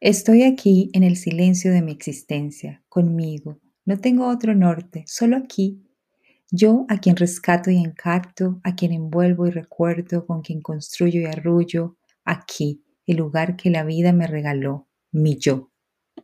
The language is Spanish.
Estoy aquí en el silencio de mi existencia, conmigo. No tengo otro norte, solo aquí. Yo a quien rescato y encarto, a quien envuelvo y recuerdo, con quien construyo y arrullo, aquí, el lugar que la vida me regaló, mi yo.